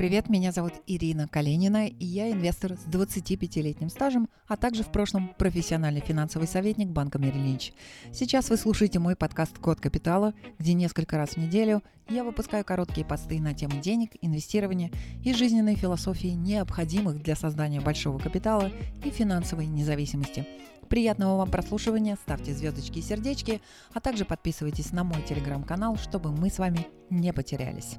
Привет, меня зовут Ирина Калинина, и я инвестор с 25-летним стажем, а также в прошлом профессиональный финансовый советник банка Мерилинч. Сейчас вы слушаете мой подкаст «Код капитала», где несколько раз в неделю я выпускаю короткие посты на тему денег, инвестирования и жизненной философии, необходимых для создания большого капитала и финансовой независимости. Приятного вам прослушивания, ставьте звездочки и сердечки, а также подписывайтесь на мой телеграм-канал, чтобы мы с вами не потерялись.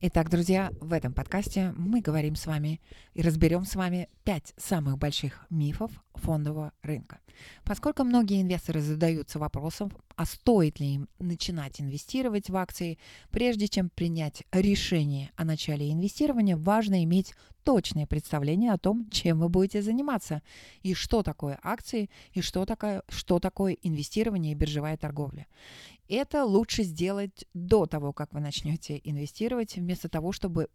Итак, друзья, в этом подкасте мы говорим с вами и разберем с вами пять самых больших мифов фондового рынка. Поскольку многие инвесторы задаются вопросом, а стоит ли им начинать инвестировать в акции, прежде чем принять решение о начале инвестирования, важно иметь точное представление о том, чем вы будете заниматься, и что такое акции, и что такое, что такое инвестирование и биржевая торговля. Это лучше сделать до того, как вы начнете инвестировать, вместо того, чтобы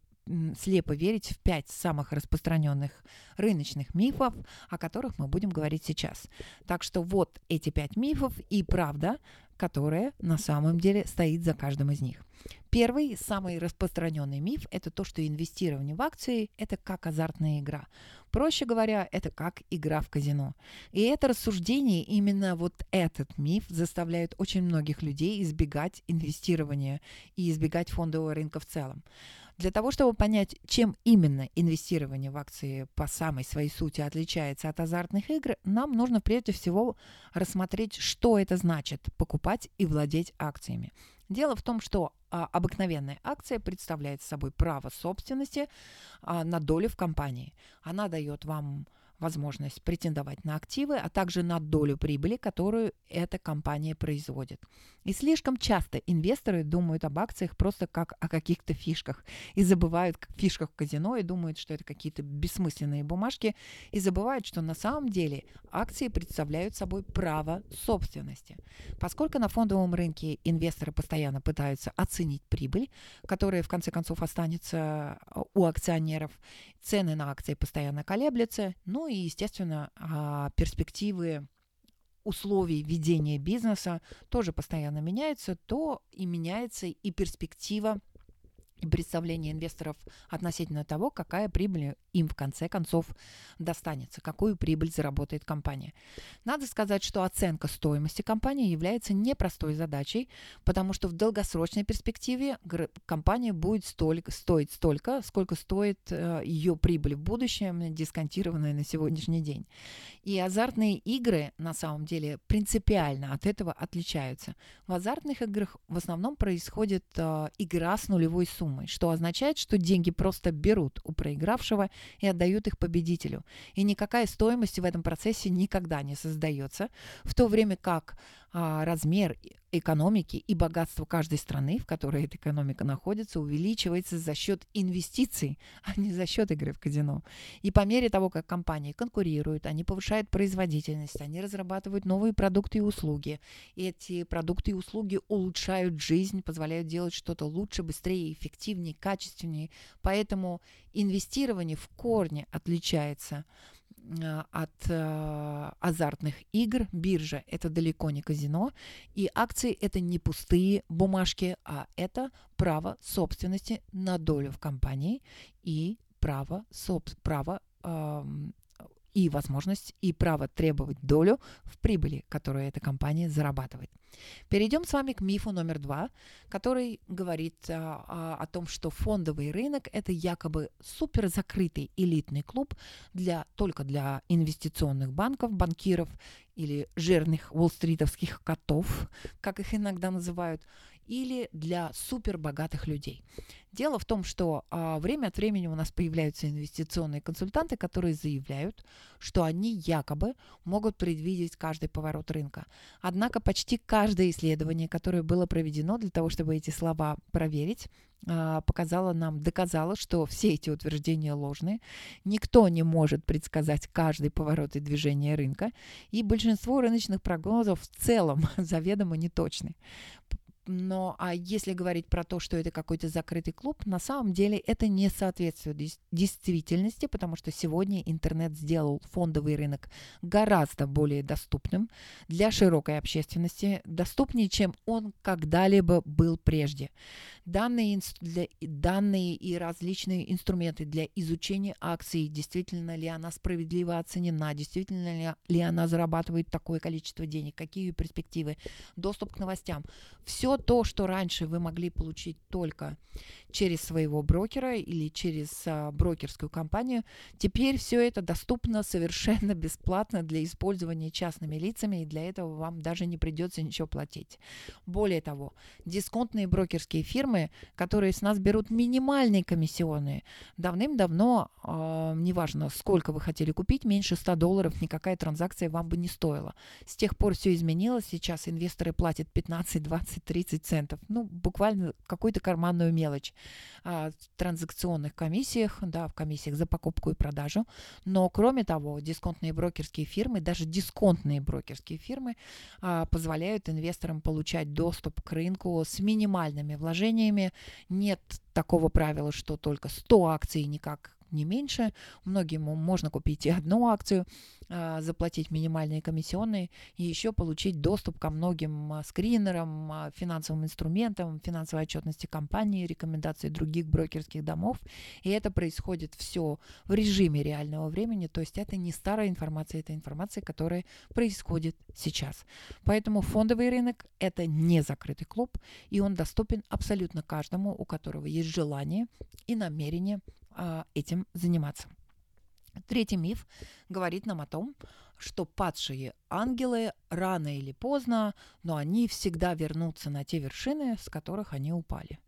слепо верить в пять самых распространенных рыночных мифов, о которых мы будем говорить сейчас. Так что вот эти пять мифов и правда, которая на самом деле стоит за каждым из них. Первый, самый распространенный миф – это то, что инвестирование в акции – это как азартная игра. Проще говоря, это как игра в казино. И это рассуждение, именно вот этот миф заставляет очень многих людей избегать инвестирования и избегать фондового рынка в целом. Для того, чтобы понять, чем именно инвестирование в акции по самой своей сути отличается от азартных игр, нам нужно прежде всего рассмотреть, что это значит – покупать и владеть акциями. Дело в том, что а, обыкновенная акция представляет собой право собственности а, на долю в компании. Она дает вам возможность претендовать на активы, а также на долю прибыли, которую эта компания производит. И слишком часто инвесторы думают об акциях просто как о каких-то фишках и забывают о фишках в казино и думают, что это какие-то бессмысленные бумажки и забывают, что на самом деле акции представляют собой право собственности. Поскольку на фондовом рынке инвесторы постоянно пытаются оценить прибыль, которая в конце концов останется у акционеров, цены на акции постоянно колеблются, ну и, естественно, а, перспективы условий ведения бизнеса тоже постоянно меняются, то и меняется и перспектива представление инвесторов относительно того, какая прибыль им в конце концов достанется, какую прибыль заработает компания. Надо сказать, что оценка стоимости компании является непростой задачей, потому что в долгосрочной перспективе компания будет столько, стоить столько, сколько стоит э, ее прибыль в будущем, дисконтированная на сегодняшний день. И азартные игры на самом деле принципиально от этого отличаются. В азартных играх в основном происходит э, игра с нулевой суммой суммой, что означает, что деньги просто берут у проигравшего и отдают их победителю. И никакая стоимость в этом процессе никогда не создается, в то время как размер экономики и богатство каждой страны, в которой эта экономика находится, увеличивается за счет инвестиций, а не за счет игры в казино. И по мере того, как компании конкурируют, они повышают производительность, они разрабатывают новые продукты и услуги. Эти продукты и услуги улучшают жизнь, позволяют делать что-то лучше, быстрее, эффективнее, качественнее. Поэтому инвестирование в корне отличается от э, азартных игр. Биржа – это далеко не казино. И акции – это не пустые бумажки, а это право собственности на долю в компании и право, соб, право и возможность и право требовать долю в прибыли, которую эта компания зарабатывает. Перейдем с вами к мифу номер два, который говорит а, а, о том, что фондовый рынок – это якобы супер закрытый элитный клуб для, только для инвестиционных банков, банкиров или жирных уолл-стритовских котов, как их иногда называют, или для супербогатых людей. Дело в том, что а, время от времени у нас появляются инвестиционные консультанты, которые заявляют, что они якобы могут предвидеть каждый поворот рынка. Однако почти каждое исследование, которое было проведено для того, чтобы эти слова проверить, а, показало нам, доказало, что все эти утверждения ложные. Никто не может предсказать каждый поворот и движение рынка, и большинство рыночных прогнозов в целом заведомо неточны. Но а если говорить про то, что это какой-то закрытый клуб, на самом деле это не соответствует действительности, потому что сегодня интернет сделал фондовый рынок гораздо более доступным для широкой общественности, доступнее, чем он когда-либо был прежде. Данные, для, данные и различные инструменты для изучения акций, действительно ли она справедливо оценена, действительно ли, ли она зарабатывает такое количество денег, какие ее перспективы, доступ к новостям. Все то, что раньше вы могли получить только через своего брокера или через а, брокерскую компанию, теперь все это доступно совершенно бесплатно для использования частными лицами, и для этого вам даже не придется ничего платить. Более того, дисконтные брокерские фирмы которые с нас берут минимальные комиссионные. Давным-давно, э, неважно, сколько вы хотели купить, меньше 100 долларов никакая транзакция вам бы не стоила. С тех пор все изменилось. Сейчас инвесторы платят 15, 20, 30 центов. Ну, буквально какую-то карманную мелочь а, в транзакционных комиссиях, да, в комиссиях за покупку и продажу. Но, кроме того, дисконтные брокерские фирмы, даже дисконтные брокерские фирмы а, позволяют инвесторам получать доступ к рынку с минимальными вложениями. Нет такого правила, что только 100 акций никак не меньше. Многим можно купить и одну акцию, а, заплатить минимальные комиссионные и еще получить доступ ко многим а, скринерам, а, финансовым инструментам, финансовой отчетности компании, рекомендации других брокерских домов. И это происходит все в режиме реального времени, то есть это не старая информация, это информация, которая происходит сейчас. Поэтому фондовый рынок – это не закрытый клуб, и он доступен абсолютно каждому, у которого есть желание и намерение этим заниматься. Третий миф говорит нам о том, что падшие ангелы рано или поздно, но они всегда вернутся на те вершины, с которых они упали.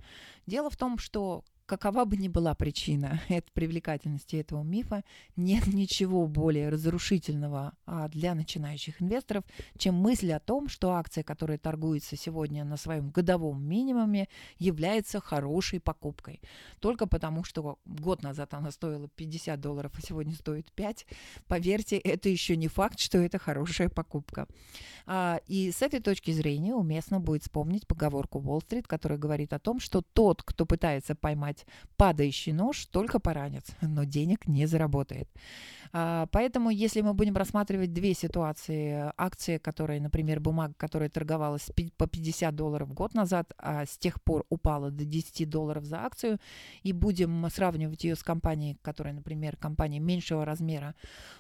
Дело в том, что какова бы ни была причина этой привлекательности этого мифа, нет ничего более разрушительного а, для начинающих инвесторов, чем мысль о том, что акция, которая торгуется сегодня на своем годовом минимуме, является хорошей покупкой. Только потому, что год назад она стоила 50 долларов, а сегодня стоит 5. Поверьте, это еще не факт, что это хорошая покупка. А, и с этой точки зрения уместно будет вспомнить поговорку Уолл-стрит, которая говорит о том, что тот, кто пытается поймать поймать падающий нож, только поранит, но денег не заработает. А, поэтому, если мы будем рассматривать две ситуации, акции, которые, например, бумага, которая торговалась по 50 долларов год назад, а с тех пор упала до 10 долларов за акцию, и будем сравнивать ее с компанией, которая, например, компания меньшего размера,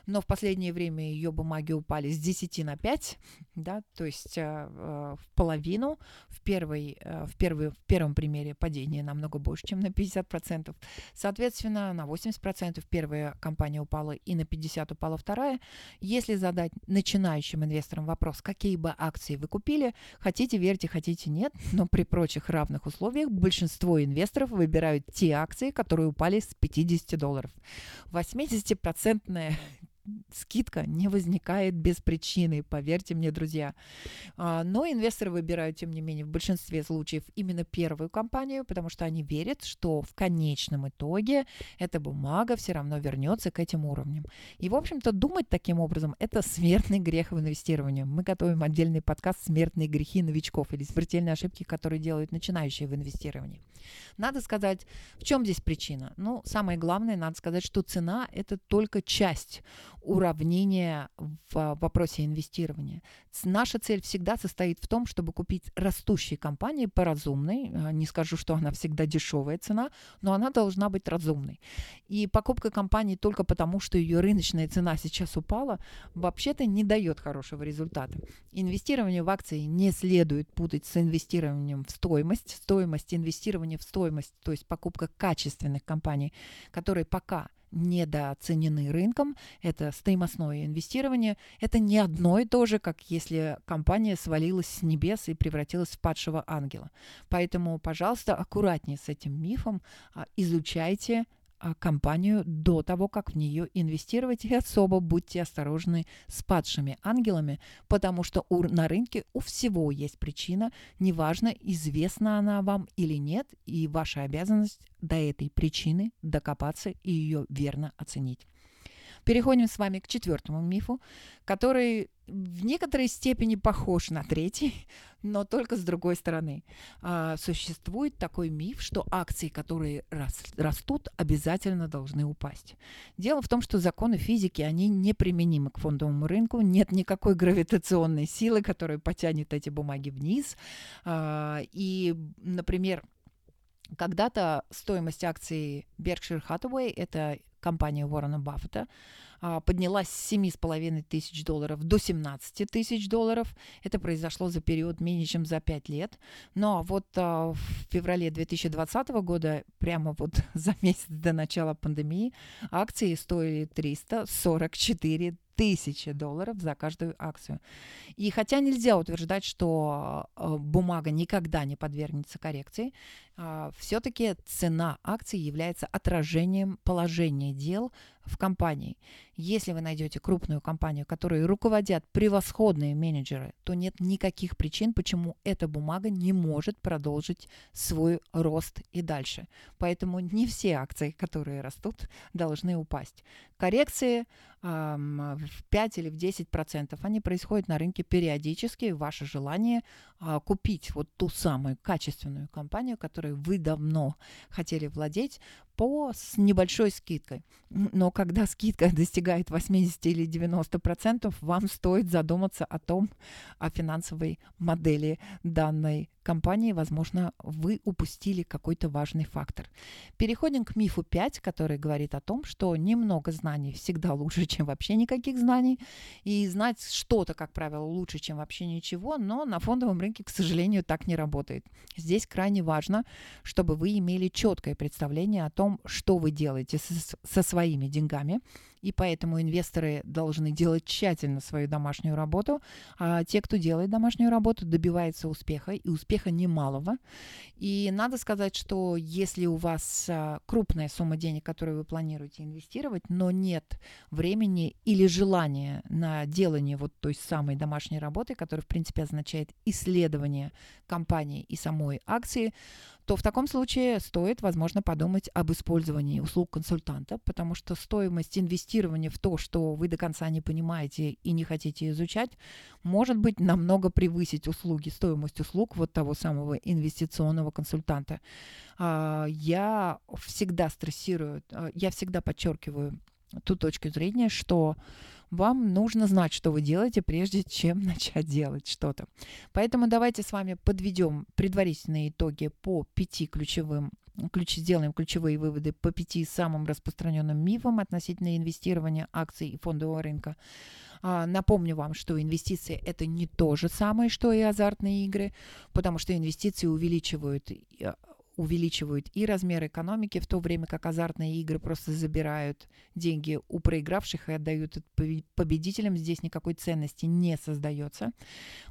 но в последнее время ее бумаги упали с 10 на 5, да, то есть э, в половину, в, первой, в, первый, в первом примере падение намного больше, чем на 50%. Соответственно, на 80% первая компания упала и на 50 упала вторая. Если задать начинающим инвесторам вопрос, какие бы акции вы купили, хотите верьте, хотите нет, но при прочих равных условиях большинство инвесторов выбирают те акции, которые упали с 50 долларов. 80% скидка не возникает без причины, поверьте мне, друзья. А, но инвесторы выбирают, тем не менее, в большинстве случаев именно первую компанию, потому что они верят, что в конечном итоге эта бумага все равно вернется к этим уровням. И, в общем-то, думать таким образом – это смертный грех в инвестировании. Мы готовим отдельный подкаст «Смертные грехи новичков» или смертельные ошибки, которые делают начинающие в инвестировании. Надо сказать, в чем здесь причина? Ну, самое главное, надо сказать, что цена – это только часть уравнения в вопросе инвестирования. Наша цель всегда состоит в том, чтобы купить растущие компании по разумной. А, не скажу, что она всегда дешевая цена, но она должна быть разумной. И покупка компании только потому, что ее рыночная цена сейчас упала, вообще-то не дает хорошего результата. Инвестирование в акции не следует путать с инвестированием в стоимость. Стоимость инвестирования в стоимость, то есть покупка качественных компаний, которые пока недооценены рынком, это стоимостное инвестирование, это не одно и то же, как если компания свалилась с небес и превратилась в падшего ангела. Поэтому, пожалуйста, аккуратнее с этим мифом, а, изучайте компанию до того, как в нее инвестировать. И особо будьте осторожны с падшими ангелами, потому что у, на рынке у всего есть причина, неважно, известна она вам или нет, и ваша обязанность до этой причины докопаться и ее верно оценить. Переходим с вами к четвертому мифу, который в некоторой степени похож на третий, но только с другой стороны. А, существует такой миф, что акции, которые рас, растут, обязательно должны упасть. Дело в том, что законы физики, они неприменимы к фондовому рынку. Нет никакой гравитационной силы, которая потянет эти бумаги вниз. А, и, например, когда-то стоимость акций Berkshire Hathaway, это компания Уоррена Баффета, а, поднялась с 7,5 тысяч долларов до 17 тысяч долларов. Это произошло за период менее чем за 5 лет. Но вот а, в феврале 2020 года, прямо вот за месяц до начала пандемии, акции стоили 344 тысячи долларов за каждую акцию. И хотя нельзя утверждать, что а, бумага никогда не подвергнется коррекции, все-таки цена акций является отражением положения дел в компании. Если вы найдете крупную компанию, которой руководят превосходные менеджеры, то нет никаких причин, почему эта бумага не может продолжить свой рост и дальше. Поэтому не все акции, которые растут, должны упасть. Коррекции в 5 или в 10 процентов, они происходят на рынке периодически. Ваше желание а, купить вот ту самую качественную компанию, которой вы давно хотели владеть, по с небольшой скидкой. Но когда скидка достигает 80 или 90 процентов, вам стоит задуматься о том, о финансовой модели данной компании, возможно, вы упустили какой-то важный фактор. Переходим к мифу 5, который говорит о том, что немного знаний всегда лучше, чем вообще никаких знаний. И знать что-то, как правило, лучше, чем вообще ничего, но на фондовом рынке, к сожалению, так не работает. Здесь крайне важно, чтобы вы имели четкое представление о том, что вы делаете со, со своими деньгами, и поэтому инвесторы должны делать тщательно свою домашнюю работу, а те, кто делает домашнюю работу, добивается успеха, и успеха немалого. И надо сказать, что если у вас а, крупная сумма денег, которую вы планируете инвестировать, но нет времени или желания на делание вот той самой домашней работы, которая, в принципе, означает исследование компании и самой акции, то в таком случае стоит, возможно, подумать об использовании услуг консультанта, потому что стоимость инвестирования в то, что вы до конца не понимаете и не хотите изучать, может быть намного превысить услуги, стоимость услуг вот того самого инвестиционного консультанта. А, я всегда стрессирую, а, я всегда подчеркиваю ту точку зрения, что вам нужно знать, что вы делаете, прежде чем начать делать что-то. Поэтому давайте с вами подведем предварительные итоги по пяти ключевым ключ, сделаем ключевые выводы по пяти самым распространенным мифам относительно инвестирования акций и фондового рынка. А, напомню вам, что инвестиции это не то же самое, что и азартные игры, потому что инвестиции увеличивают увеличивают и размер экономики, в то время как азартные игры просто забирают деньги у проигравших и отдают победителям. Здесь никакой ценности не создается.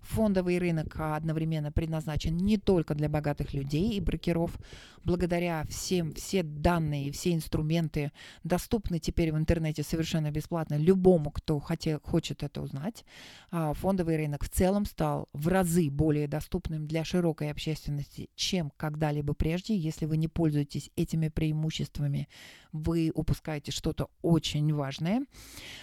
Фондовый рынок одновременно предназначен не только для богатых людей и брокеров. Благодаря всем, все данные, все инструменты доступны теперь в интернете совершенно бесплатно любому, кто хотел, хочет это узнать. А, фондовый рынок в целом стал в разы более доступным для широкой общественности, чем когда-либо прежде прежде. Если вы не пользуетесь этими преимуществами, вы упускаете что-то очень важное.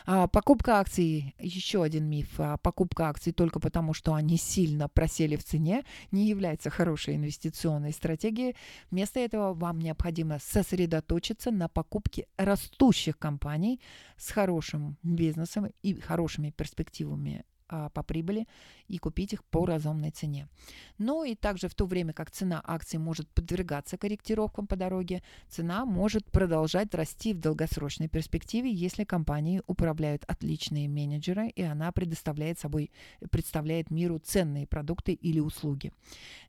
А, покупка акций, еще один миф, а, покупка акций только потому, что они сильно просели в цене, не является хорошей инвестиционной стратегией. Вместо этого вам необходимо сосредоточиться на покупке растущих компаний с хорошим бизнесом и хорошими перспективами по прибыли и купить их по разумной цене. Ну и также в то время, как цена акций может подвергаться корректировкам по дороге, цена может продолжать расти в долгосрочной перспективе, если компании управляют отличные менеджеры и она предоставляет собой, представляет миру ценные продукты или услуги.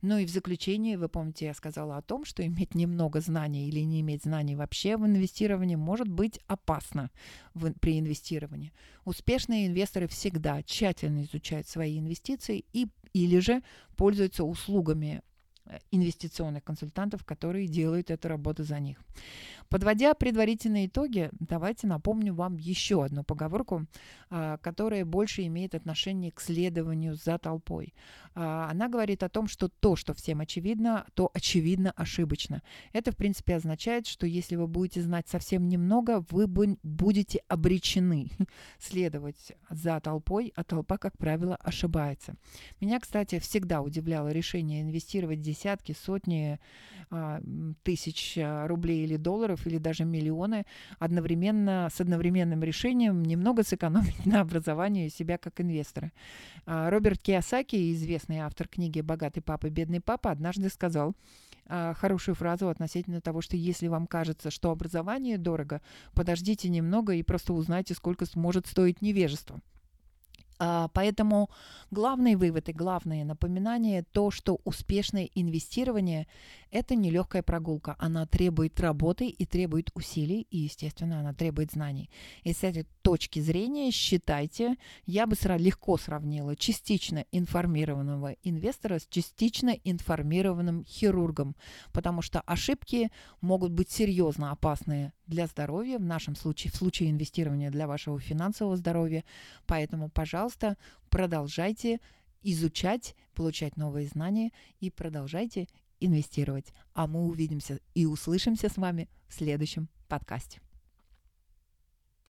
Ну и в заключение, вы помните, я сказала о том, что иметь немного знаний или не иметь знаний вообще в инвестировании может быть опасно в, при инвестировании. Успешные инвесторы всегда тщательно изучают свои инвестиции и или же пользуются услугами инвестиционных консультантов, которые делают эту работу за них. Подводя предварительные итоги, давайте напомню вам еще одну поговорку, а, которая больше имеет отношение к следованию за толпой. А, она говорит о том, что то, что всем очевидно, то очевидно ошибочно. Это, в принципе, означает, что если вы будете знать совсем немного, вы будете обречены следовать за толпой, а толпа, как правило, ошибается. Меня, кстати, всегда удивляло решение инвестировать десятки, сотни а, тысяч а, рублей или долларов, или даже миллионы одновременно с одновременным решением немного сэкономить на образовании себя как инвестора. А, Роберт Киосаки, известный автор книги «Богатый папа, бедный папа», однажды сказал хорошую фразу относительно того, что если вам кажется, что образование дорого, подождите немного и просто узнайте, сколько может стоить невежество. А, поэтому главный вывод и главное напоминание то, что успешное инвестирование – это нелегкая прогулка. Она требует работы и требует усилий, и, естественно, она требует знаний. И с этой точки зрения считайте, я бы легко сравнила частично информированного инвестора с частично информированным хирургом, потому что ошибки могут быть серьезно опасные для здоровья, в нашем случае, в случае инвестирования для вашего финансового здоровья. Поэтому, пожалуйста, продолжайте изучать, получать новые знания и продолжайте инвестировать. А мы увидимся и услышимся с вами в следующем подкасте.